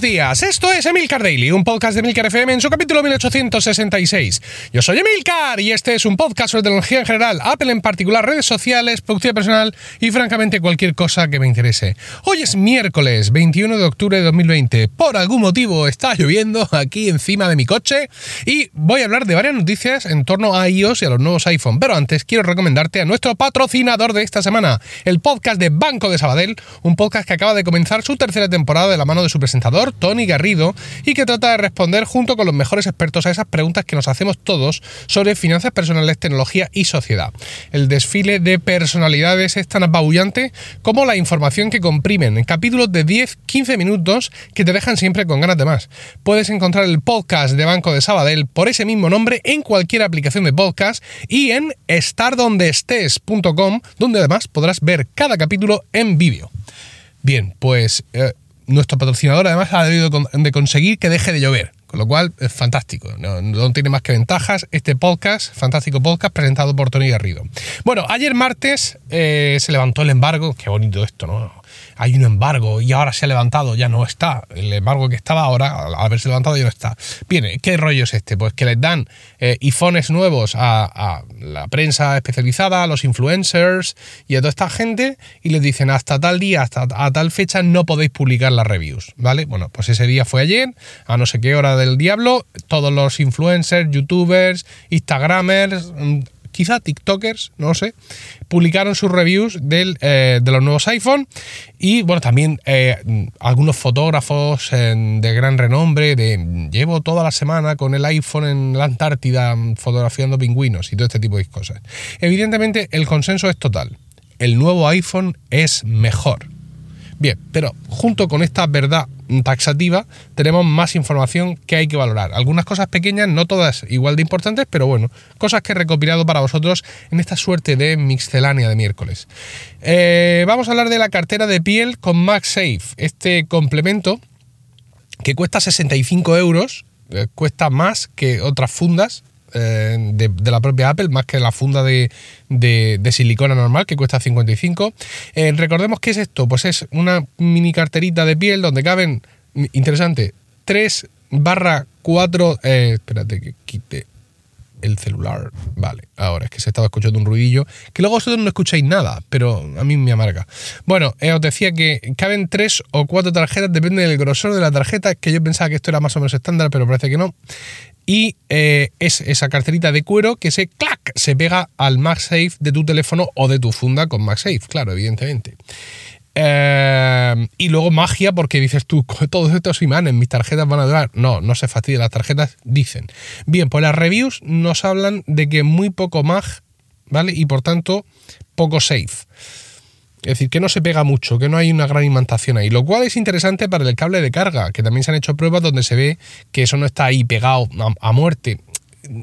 Días, esto es Emilcar Daily, un podcast de Emilcar FM en su capítulo 1866. Yo soy Emilcar y este es un podcast sobre tecnología en general, Apple en particular, redes sociales, producción personal y francamente cualquier cosa que me interese. Hoy es miércoles 21 de octubre de 2020. Por algún motivo está lloviendo aquí encima de mi coche y voy a hablar de varias noticias en torno a iOS y a los nuevos iPhone. Pero antes quiero recomendarte a nuestro patrocinador de esta semana, el podcast de Banco de Sabadell, un podcast que acaba de comenzar su tercera temporada de la mano de su presentador Tony Garrido, y que trata de responder junto con los mejores expertos a esas preguntas que nos hacemos todos sobre finanzas personales, tecnología y sociedad. El desfile de personalidades es tan apabullante como la información que comprimen en capítulos de 10-15 minutos que te dejan siempre con ganas de más. Puedes encontrar el podcast de Banco de Sabadell por ese mismo nombre en cualquier aplicación de podcast y en estardondeestés.com, donde además podrás ver cada capítulo en vídeo. Bien, pues eh, nuestro patrocinador además ha debido de conseguir que deje de llover. Con lo cual es fantástico, no, tiene más que ventajas este podcast, fantástico podcast presentado por Tony Garrido. Bueno, ayer martes eh, se levantó el embargo, qué bonito esto, ¿no? Hay un embargo y ahora se ha levantado, ya no está. El embargo que estaba ahora, al haberse levantado, ya no está. Bien, ¿qué rollo es este? Pues que les dan eh, iPhones nuevos a, la prensa especializada, a los influencers y a toda esta gente y les dicen hasta tal día, hasta tal fecha no podéis publicar las reviews, ¿vale? Bueno, pues ese día fue ayer, a no sé qué hora del diablo, todos los influencers, youtubers, instagramers mm, quizá TikTokers, no sé, publicaron sus reviews eh, de los nuevos iPhone y bueno, también eh, algunos fotógrafos de gran renombre de llevo toda la semana con el iPhone en la Antártida fotografiando pingüinos y todo este tipo de cosas. Evidentemente el consenso es total. El nuevo iPhone es mejor. Bien, pero junto con esta verdad taxativa tenemos más información que hay que valorar. Algunas cosas pequeñas, no todas igual de importantes, pero bueno, cosas que he recopilado para vosotros en esta suerte de mixcelánea de miércoles. Eh, vamos a hablar de la cartera de piel con MagSafe, este complemento que cuesta 65 euros, eh, cuesta más que otras fundas eh, de, la propia Apple, más que la funda de, silicona normal, que cuesta 55. Eh, recordemos que es esto, pues es una mini carterita de piel donde caben, interesante, 3 barra 4, eh, espérate que quite el celular. Vale, ahora es que se estaba escuchando un ruidillo, que luego vosotros no escucháis nada, pero a mí me amarga. Bueno, os decía que caben 3 o 4 tarjetas, depende del grosor de la tarjeta, que yo pensaba que esto era más o menos estándar, pero parece que no y eh, es esa carterita de cuero que se clac se pega al MagSafe de tu teléfono o de tu funda con MagSafe, claro, evidentemente. Eh, y luego magia, porque dices tú, todos estos imanes, mis tarjetas van a durar. No, no se fastidia, las tarjetas dicen. Bien, pues las reviews nos hablan de que muy poco mag, ¿vale? Y por tanto, poco safe. Es decir, que no se pega mucho, que no hay una gran imantación ahí. Lo cual es interesante para el cable de carga, que también se han hecho pruebas donde se ve que eso no está ahí pegado a, muerte.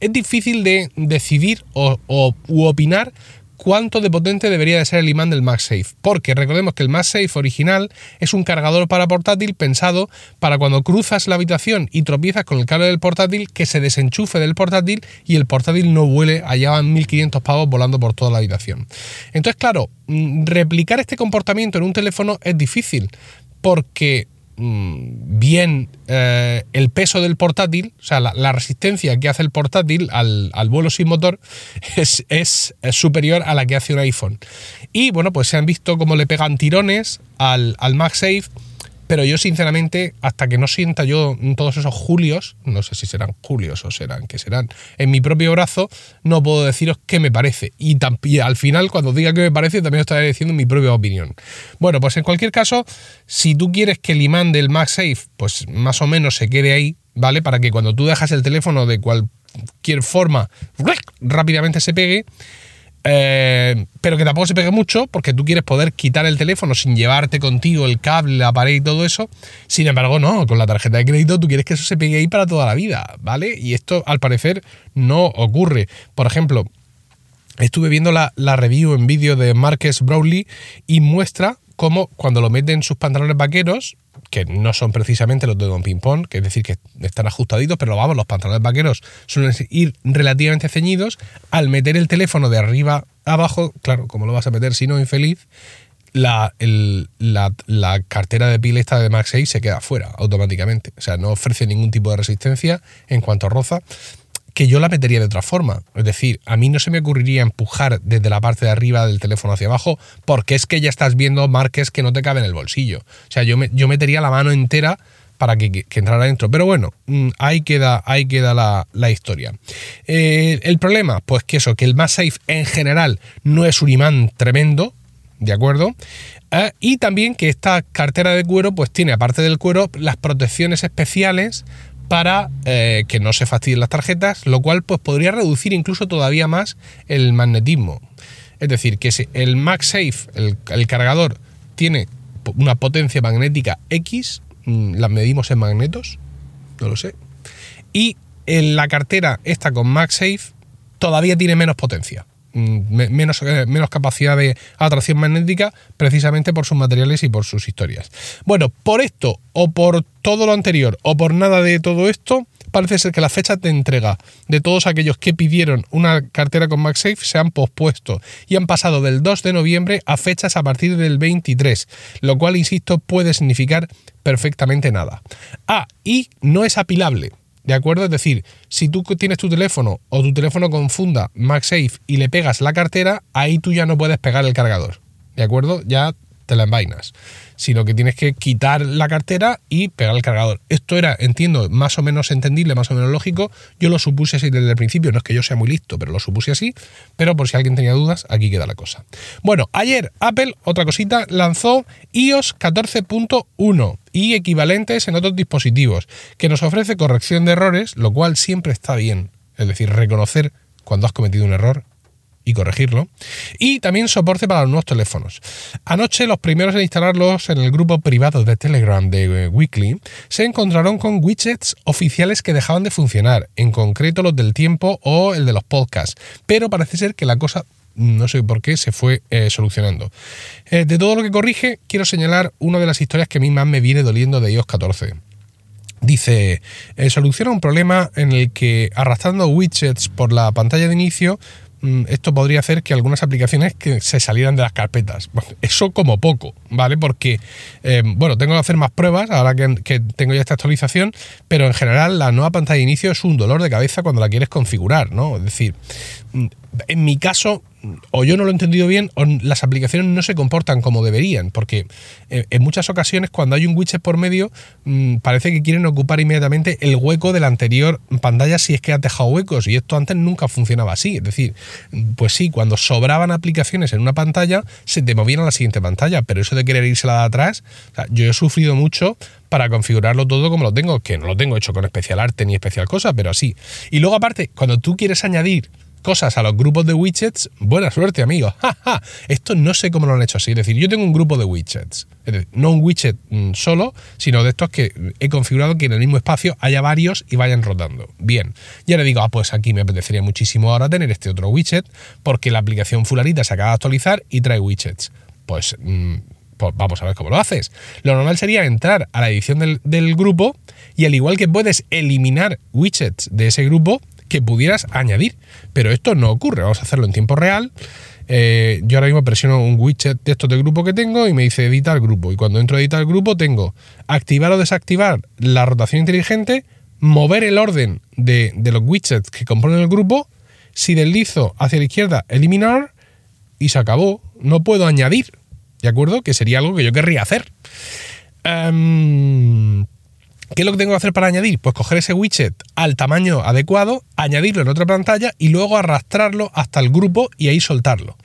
Es difícil de decidir o, u opinar cuánto de potente debería de ser el imán del MagSafe, porque recordemos que el MagSafe original es un cargador para portátil pensado para cuando cruzas la habitación y tropiezas con el cable del portátil que se desenchufe del portátil y el portátil no vuele, allá van 1500 pavos volando por toda la habitación. Entonces, claro, mm, replicar este comportamiento en un teléfono es difícil, porque bien eh, el peso del portátil, o sea, la, resistencia que hace el portátil al, vuelo sin motor es, es, superior a la que hace un iPhone. Y bueno, pues se han visto cómo le pegan tirones al, al MagSafe pero yo, sinceramente, hasta que no sienta yo todos esos julios, no sé si serán julios o serán que serán, en mi propio brazo, no puedo deciros qué me parece. Y, al final, cuando diga qué me parece, también estaré diciendo mi propia opinión. Bueno, pues en cualquier caso, si tú quieres que el imán del MagSafe, pues más o menos se quede ahí, ¿vale? Para que cuando tú dejas el teléfono de cualquier forma, rápidamente se pegue eh, pero que tampoco se pegue mucho porque tú quieres poder quitar el teléfono sin llevarte contigo el cable, la pared y todo eso. Sin embargo, no, con la tarjeta de crédito tú quieres que eso se pegue ahí para toda la vida, ¿vale? Y esto al parecer no ocurre. Por ejemplo, estuve viendo la, la review en vídeo de Marques Brownlee y muestra cómo cuando lo meten en sus pantalones vaqueros, que no son precisamente los de Don Ping Pong, que es decir, que están ajustaditos, pero vamos, los pantalones vaqueros suelen ir relativamente ceñidos. Al meter el teléfono de arriba abajo, claro, como lo vas a meter si no infeliz, la, la, cartera de pila esta de MagSafe se queda fuera automáticamente. O sea, no ofrece ningún tipo de resistencia en cuanto a roza que yo la metería de otra forma. Es decir, a mí no se me ocurriría empujar desde la parte de arriba del teléfono hacia abajo porque es que ya estás viendo marques que no te caben en el bolsillo. O sea, yo, yo metería la mano entera para que, entrara dentro. Pero bueno, mm, ahí queda, ahí queda la, historia. Eh, el problema, pues que eso, que el MagSafe en general no es un imán tremendo, ¿de acuerdo? Eh, y también que esta cartera de cuero, pues tiene, aparte del cuero, las protecciones especiales para eh, que no se fastidien las tarjetas, lo cual pues, podría reducir incluso todavía más el magnetismo. Es decir, que si el MagSafe, el, el cargador, tiene una potencia magnética X, mm, la medimos en magnetos, no lo sé, y en la cartera esta con MagSafe todavía tiene menos potencia. Mm, menos, eh, menos capacidad de atracción magnética precisamente por sus materiales y por sus historias. Bueno, por esto o por todo lo anterior o por nada de todo esto, parece ser que las fechas de entrega de todos aquellos que pidieron una cartera con MagSafe se han pospuesto y han pasado del 2 de noviembre a fechas a partir del 23, lo cual, insisto, puede significar perfectamente nada. Ah, y no es apilable. ¿De acuerdo? Es decir, si tú tienes tu teléfono o tu teléfono con funda MagSafe y le pegas la cartera, ahí tú ya no puedes pegar el cargador. ¿De acuerdo? Ya te la envainas, sino que tienes que quitar la cartera y pegar el cargador. Esto era, entiendo, más o menos entendible, más o menos lógico. Yo lo supuse así desde el principio, no es que yo sea muy listo, pero lo supuse así. Pero por si alguien tenía dudas, aquí queda la cosa. Bueno, ayer Apple, otra cosita, lanzó iOS 14.1 y equivalentes en otros dispositivos, que nos ofrece corrección de errores, lo cual siempre está bien. Es decir, reconocer cuando has cometido un error y corregirlo. Y también soporte para los nuevos teléfonos. Anoche los primeros en instalarlos en el grupo privado de Telegram de eh, Weekly se encontraron con widgets oficiales que dejaban de funcionar, en concreto los del tiempo o el de los podcasts. Pero parece ser que la cosa no sé por qué, se fue eh, solucionando. Eh, de todo lo que corrige, quiero señalar una de las historias que a mí más me viene doliendo de iOS 14. Dice, soluciona un problema en el que arrastrando widgets por la pantalla de inicio esto podría hacer que algunas aplicaciones que se salieran de las carpetas. eso como poco, ¿vale? Porque, eh, bueno, tengo que hacer más pruebas ahora que, tengo ya esta actualización, pero en general la nueva pantalla de inicio es un dolor de cabeza cuando la quieres configurar, ¿no? Es decir, mm, en mi caso, o yo no lo he entendido bien, o las aplicaciones no se comportan como deberían, porque eh, en muchas ocasiones cuando hay un widget por medio, mm, parece que quieren ocupar inmediatamente el hueco de la anterior pantalla si es que ha dejado huecos, y esto antes nunca funcionaba así. Es decir, pues sí, cuando sobraban aplicaciones en una pantalla, se te movían a la siguiente pantalla, pero eso de querer irse la de atrás, yo he sufrido mucho para configurarlo todo como lo tengo, que no lo tengo hecho con especial arte ni especial cosa, pero así. Y luego aparte, cuando tú quieres añadir cosas a los grupos de widgets, buena suerte, amigos. Esto no sé cómo lo han hecho así. Es decir, yo tengo un grupo de widgets. no un widget mm, solo, sino de estos que he configurado que en el mismo espacio haya varios y vayan rotando. Bien. Ya le digo, ah, pues aquí me apetecería muchísimo ahora tener este otro widget, porque la aplicación fularita se acaba de actualizar y trae widgets. Pues, mm, pues vamos a ver cómo lo haces. Lo normal sería entrar a la edición del grupo y al igual que puedes eliminar widgets de ese grupo, que pudieras añadir. Pero esto no ocurre, vamos a hacerlo en tiempo real. Eh, yo ahora mismo presiono un widget de estos de grupo que tengo y me dice editar grupo. Y cuando entro a editar grupo tengo activar o desactivar la rotación inteligente, mover el orden de, de los widgets que componen el grupo, si deslizo hacia la izquierda, eliminar y se acabó. No puedo añadir, ¿de acuerdo? Que sería algo que yo querría hacer. Em, ¿Qué es lo que tengo que hacer para añadir? Pues coger ese widget al tamaño adecuado, añadirlo en otra pantalla y luego arrastrarlo hasta el grupo y ahí soltarlo.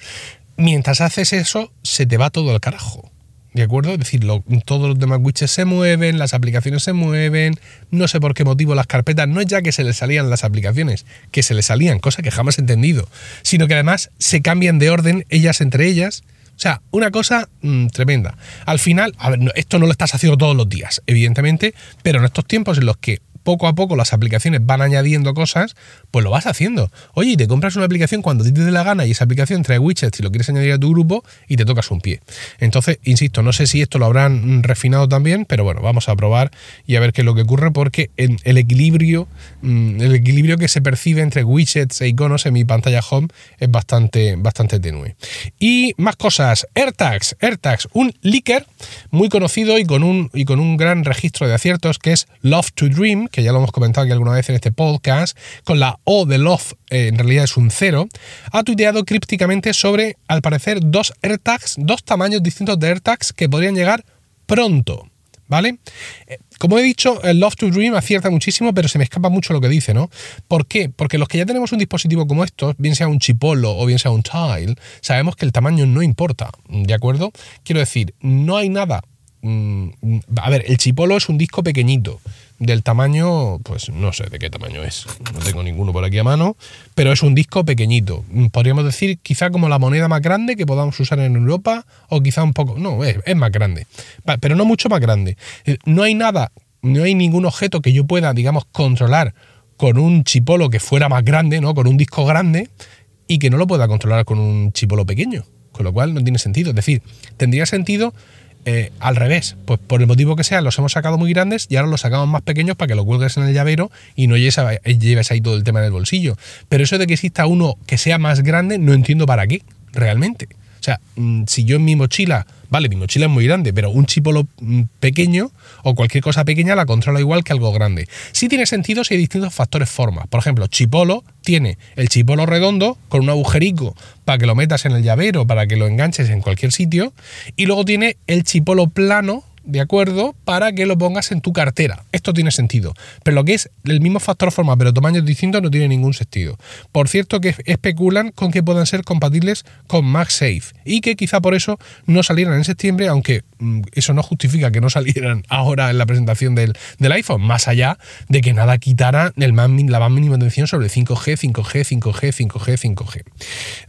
Mientras haces eso, se te va todo el carajo. ¿De acuerdo? Es decir, todos los demás widgets se mueven, las aplicaciones se mueven, no sé por qué motivo las carpetas, no es ya que se les salían las aplicaciones, que se les salían, cosa que jamás he entendido, sino que además se cambian de orden ellas entre ellas sea, una cosa mm, tremenda. Al final, a ver, esto no lo estás haciendo todos los días, evidentemente, pero en estos tiempos en los que poco a poco las aplicaciones van añadiendo cosas, pues lo vas haciendo. Oye, y te compras una aplicación cuando te dé la gana y esa aplicación trae widgets y lo quieres añadir a tu grupo y te tocas un pie. Entonces, insisto, no sé si esto lo habrán refinado también, pero bueno, vamos a probar y a ver qué es lo que ocurre porque el equilibrio, mm, el equilibrio que se percibe entre widgets e iconos en mi pantalla home es bastante, bastante tenue. Y más cosas, AirTags, AirTags, un leaker muy conocido y con un, y con un gran registro de aciertos que es Love to Dream, que ya lo hemos comentado aquí alguna vez en este podcast, con la O de Love eh, en realidad es un cero, ha tuiteado crípticamente sobre, al parecer, dos AirTags, dos tamaños distintos de AirTags que podrían llegar pronto. ¿Vale? Eh, como he dicho, el Love to Dream acierta muchísimo, pero se me escapa mucho lo que dice, ¿no? ¿Por qué? Porque los que ya tenemos un dispositivo como estos, bien sea un chipolo o bien sea un tile, sabemos que el tamaño no importa, ¿de acuerdo? Quiero decir, no hay nada. A ver, el chipolo es un disco pequeñito del tamaño, pues no sé de qué tamaño es, no tengo ninguno por aquí a mano, pero es un disco pequeñito. Podríamos decir quizá como la moneda más grande que podamos usar en Europa o quizá un poco, no, es, más grande, pero no mucho más grande. Eh, no hay nada, no hay ningún objeto que yo pueda, digamos, controlar con un chipolo que fuera más grande, ¿no? Con un disco grande y que no lo pueda controlar con un chipolo pequeño. Con lo cual no tiene sentido. Es decir, tendría sentido eh, al revés, pues por el motivo que sea, los hemos sacado muy grandes y ahora los sacamos más pequeños para que los cuelgues en el llavero y no lleves ahí todo el tema en el bolsillo. Pero eso de que exista uno que sea más grande, no entiendo para qué, realmente. O sea, mm, si yo en mi mochila, vale, mi mochila es muy grande, pero un chipolo mm, pequeño o cualquier cosa pequeña la controla igual que algo grande. Sí tiene sentido si hay distintos factores forma. Por ejemplo, chipolo tiene el chipolo redondo con un agujerico para que lo metas en el llavero, para que lo enganches en cualquier sitio, y luego tiene el chipolo plano ¿de acuerdo? Para que lo pongas en tu cartera. Esto tiene sentido. Pero lo que es el mismo factor forma, pero tamaños distintos, no tiene ningún sentido. Por cierto, que especulan con que puedan ser compatibles con MagSafe y que quizá por eso no salieran en septiembre, aunque mm, eso no justifica que no salieran ahora en la presentación del, iPhone, más allá de que nada quitara el la más mínima atención sobre 5G, 5G, 5G, 5G, 5G.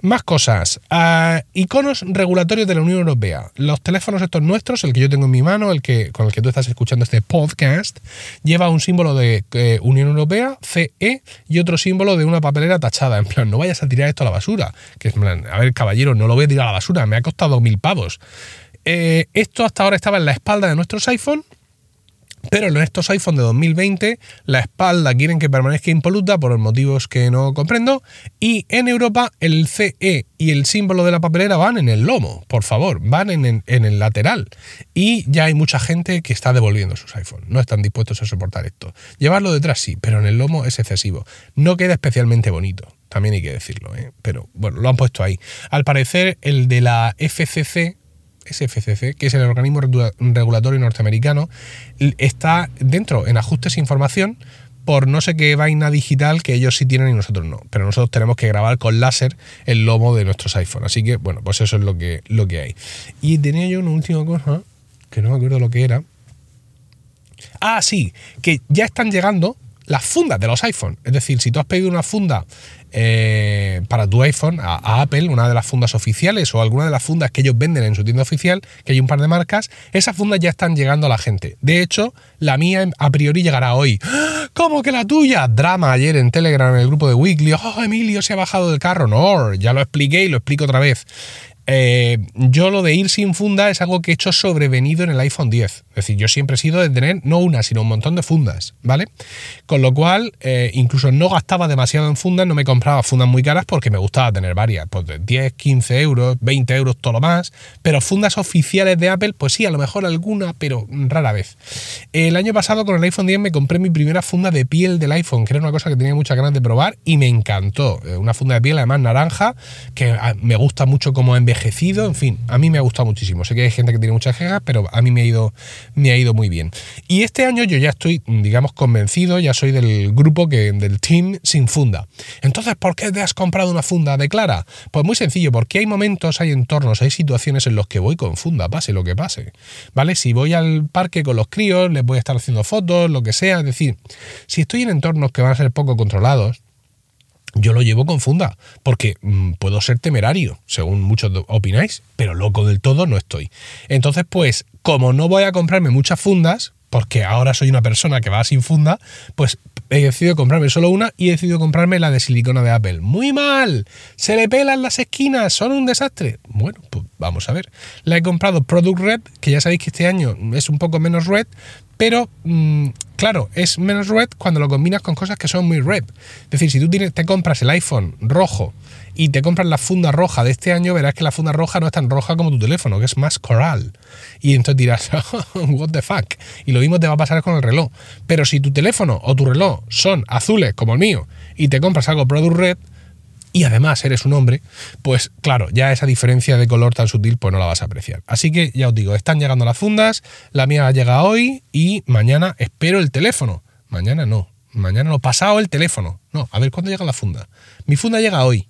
Más cosas. Ah, iconos regulatorios de la Unión Europea. Los teléfonos estos nuestros, el que yo tengo en mi mano, el que, con el que tú estás escuchando este podcast, lleva un símbolo de eh, Unión Europea, CE, y otro símbolo de una papelera tachada. En plan, no vayas a tirar esto a la basura. Que es, plan, a ver, caballero, no lo voy a tirar a la basura, me ha costado mil pavos. Eh, esto hasta ahora estaba en la espalda de nuestros iPhone pero en estos iPhone de 2020 la espalda quieren que permanezca impoluta por motivos que no comprendo y en Europa el CE y el símbolo de la papelera van en el lomo, por favor, van en, el lateral y ya hay mucha gente que está devolviendo sus iPhones, no están dispuestos a soportar esto. Llevarlo detrás sí, pero en el lomo es excesivo, no queda especialmente bonito. También hay que decirlo, ¿eh? pero bueno, lo han puesto ahí. Al parecer, el de la FCC, SFCC, que es el organismo regulatorio norteamericano, está dentro en ajustes e información por no sé qué vaina digital que ellos sí tienen y nosotros no. Pero nosotros tenemos que grabar con láser el lomo de nuestros iPhones. Así que, bueno, pues eso es lo que, lo que hay. Y tenía yo una última cosa, que no me acuerdo lo que era. Ah, sí, que ya están llegando las fundas de los iPhones. Es decir, si tú has pedido una funda eh, para tu iPhone a, Apple, una de las fundas oficiales o alguna de las fundas que ellos venden en su tienda oficial, que hay un par de marcas, esas fundas ya están llegando a la gente. De hecho, la mía a priori llegará hoy. ¡Ah! ¿Cómo que la tuya? Drama ayer en Telegram en el grupo de Weekly. Oh, Emilio se ha bajado del carro. No, ya lo expliqué y lo explico otra vez. Eh, yo lo de ir sin funda es algo que he hecho sobrevenido en el iPhone 10. Es decir, yo siempre he sido de tener no una, sino un montón de fundas, ¿vale? Con lo cual, eh, incluso no gastaba demasiado en fundas, no me compraba fundas muy caras porque me gustaba tener varias, pues de 10, 15 euros, 20 euros, todo lo más. Pero fundas oficiales de Apple, pues sí, a lo mejor alguna, pero rara vez. El año pasado con el iPhone 10 me compré mi primera funda de piel del iPhone, que era una cosa que tenía muchas ganas de probar y me encantó. Eh, una funda de piel, además naranja, que ah, me gusta mucho como en fin, a mí me ha gustado muchísimo. Sé que hay gente que tiene muchas quejas, pero a mí me ha ido me ha ido muy bien. Y este año yo ya estoy, digamos, convencido, ya soy del grupo que, del team sin funda. Entonces, ¿por qué te has comprado una funda de Clara? Pues muy sencillo, porque hay momentos, hay entornos, hay situaciones en los que voy con funda, pase lo que pase. ¿Vale? Si voy al parque con los críos, les voy a estar haciendo fotos, lo que sea. Es decir, si estoy en entornos que van a ser poco controlados, yo lo llevo con funda, porque mm, puedo ser temerario, según muchos opináis, pero loco del todo no estoy. Entonces, pues, como no voy a comprarme muchas fundas, porque ahora soy una persona que va sin funda, pues he decidido comprarme solo una y he decidido comprarme la de silicona de Apple. Muy mal, se le pelan las esquinas, son un desastre. Bueno, vamos a ver. La he comprado Product Red, que ya sabéis que este año es un poco menos red, pero mm, claro, es menos red cuando lo combinas con cosas que son muy red. Es decir, si tú te compras el iPhone rojo y te compras la funda roja de este año, verás que la funda roja no es tan roja como tu teléfono, que es más coral. Y entonces dirás, what the fuck. Y lo mismo te va a pasar con el reloj. Pero si tu teléfono o tu reloj son azules como el mío y te compras algo Product Red, y además eres un hombre, pues claro, ya esa diferencia de color tan sutil pues no la vas a apreciar. Así que ya os digo, están llegando las fundas, la mía llega hoy y mañana espero el teléfono. Mañana no, mañana no, pasado el teléfono. No, a ver cuándo llega la funda. Mi funda llega hoy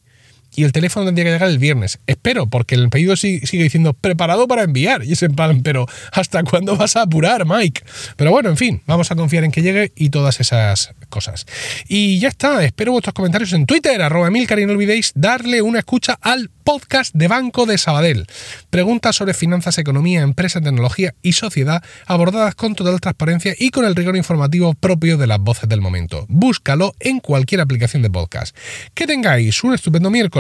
y el teléfono tendría que llegar el viernes. Espero, porque el pedido sigue, diciendo preparado para enviar. Y es en plan, pero ¿hasta cuándo vas a apurar, Mike? Pero bueno, en fin, vamos a confiar en que llegue y todas esas cosas. Y ya está, espero vuestros comentarios en Twitter, arroba Milcar, y no olvidéis darle una escucha al podcast de Banco de Sabadell. Preguntas sobre finanzas, economía, empresa, tecnología y sociedad abordadas con total transparencia y con el rigor informativo propio de las voces del momento. Búscalo en cualquier aplicación de podcast. Que tengáis un estupendo